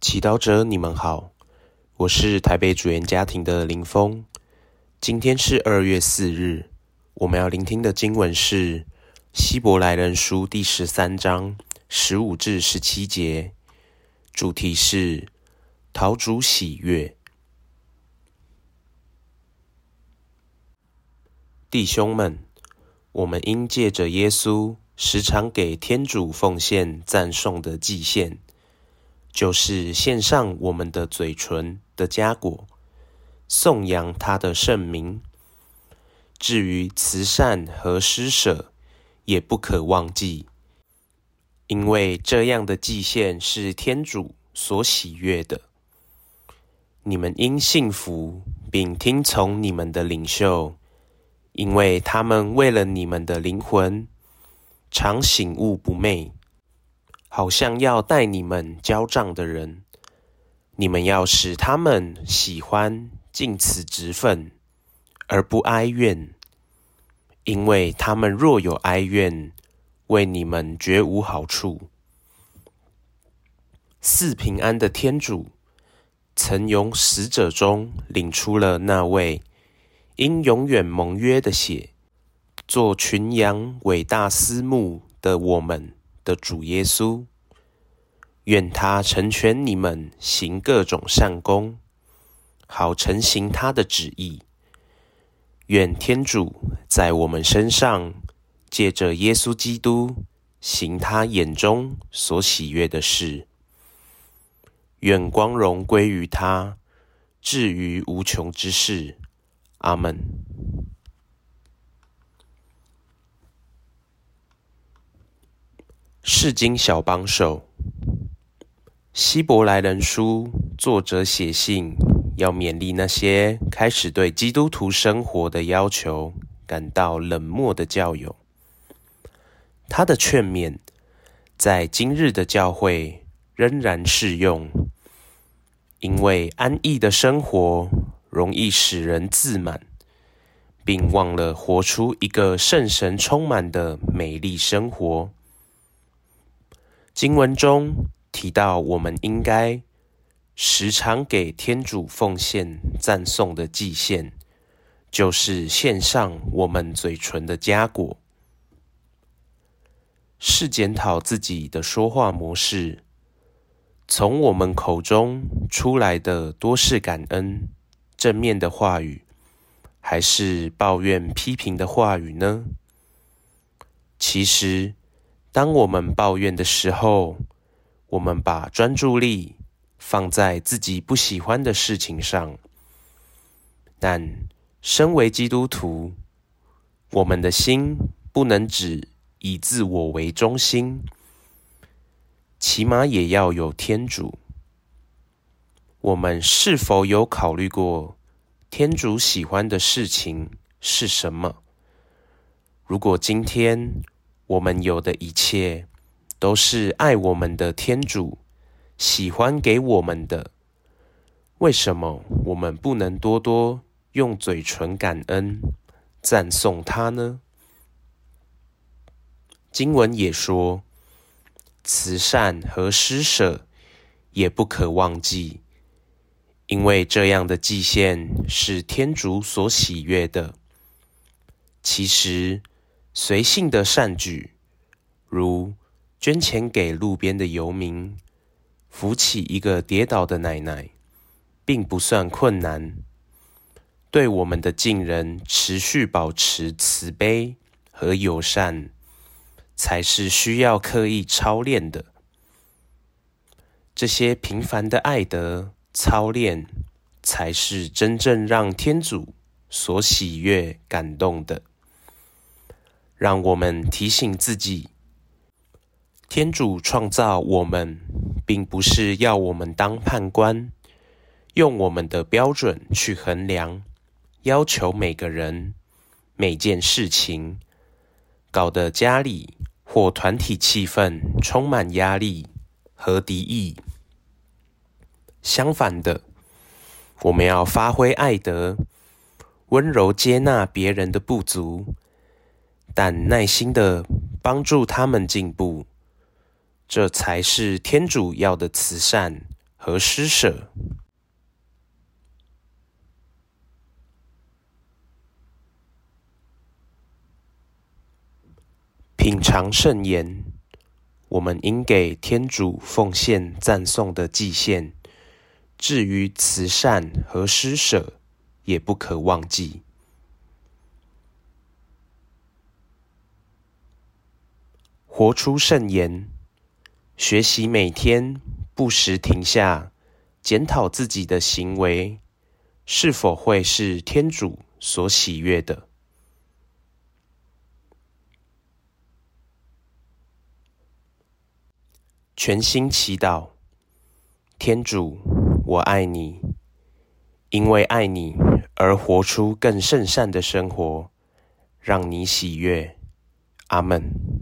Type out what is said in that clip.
祈祷者，你们好，我是台北主言家庭的林峰。今天是二月四日，我们要聆听的经文是《希伯来人书》第十三章十五至十七节，主题是陶主喜悦。弟兄们，我们应借着耶稣，时常给天主奉献赞颂的祭献。就是献上我们的嘴唇的佳果，颂扬他的圣名。至于慈善和施舍，也不可忘记，因为这样的祭献是天主所喜悦的。你们应信服并听从你们的领袖，因为他们为了你们的灵魂，常醒悟不昧。好像要带你们交账的人，你们要使他们喜欢尽此职分，而不哀怨，因为他们若有哀怨，为你们绝无好处。四平安的天主，曾从死者中领出了那位因永远盟约的血，做群羊伟大私慕的我们。的主耶稣，愿他成全你们行各种善功，好成行他的旨意。愿天主在我们身上借着耶稣基督行他眼中所喜悦的事。愿光荣归于他，至于无穷之事。阿门。世经小帮手，希伯来人书作者写信，要勉励那些开始对基督徒生活的要求感到冷漠的教友。他的劝勉在今日的教会仍然适用，因为安逸的生活容易使人自满，并忘了活出一个圣神充满的美丽生活。经文中提到，我们应该时常给天主奉献赞颂的祭献，就是献上我们嘴唇的佳果。是检讨自己的说话模式，从我们口中出来的多是感恩、正面的话语，还是抱怨、批评的话语呢？其实。当我们抱怨的时候，我们把专注力放在自己不喜欢的事情上。但身为基督徒，我们的心不能只以自我为中心，起码也要有天主。我们是否有考虑过天主喜欢的事情是什么？如果今天，我们有的一切，都是爱我们的天主喜欢给我们的。为什么我们不能多多用嘴唇感恩、赞颂他呢？经文也说，慈善和施舍也不可忘记，因为这样的祭献是天主所喜悦的。其实。随性的善举，如捐钱给路边的游民、扶起一个跌倒的奶奶，并不算困难。对我们的近人持续保持慈悲和友善，才是需要刻意操练的。这些平凡的爱德操练，才是真正让天主所喜悦、感动的。让我们提醒自己，天主创造我们，并不是要我们当判官，用我们的标准去衡量，要求每个人、每件事情，搞得家里或团体气氛充满压力和敌意。相反的，我们要发挥爱德，温柔接纳别人的不足。但耐心的帮助他们进步，这才是天主要的慈善和施舍。品尝圣言，我们应给天主奉献赞颂的祭献。至于慈善和施舍，也不可忘记。活出圣言，学习每天不时停下，检讨自己的行为，是否会是天主所喜悦的。全心祈祷，天主，我爱你，因为爱你而活出更圣善的生活，让你喜悦。阿门。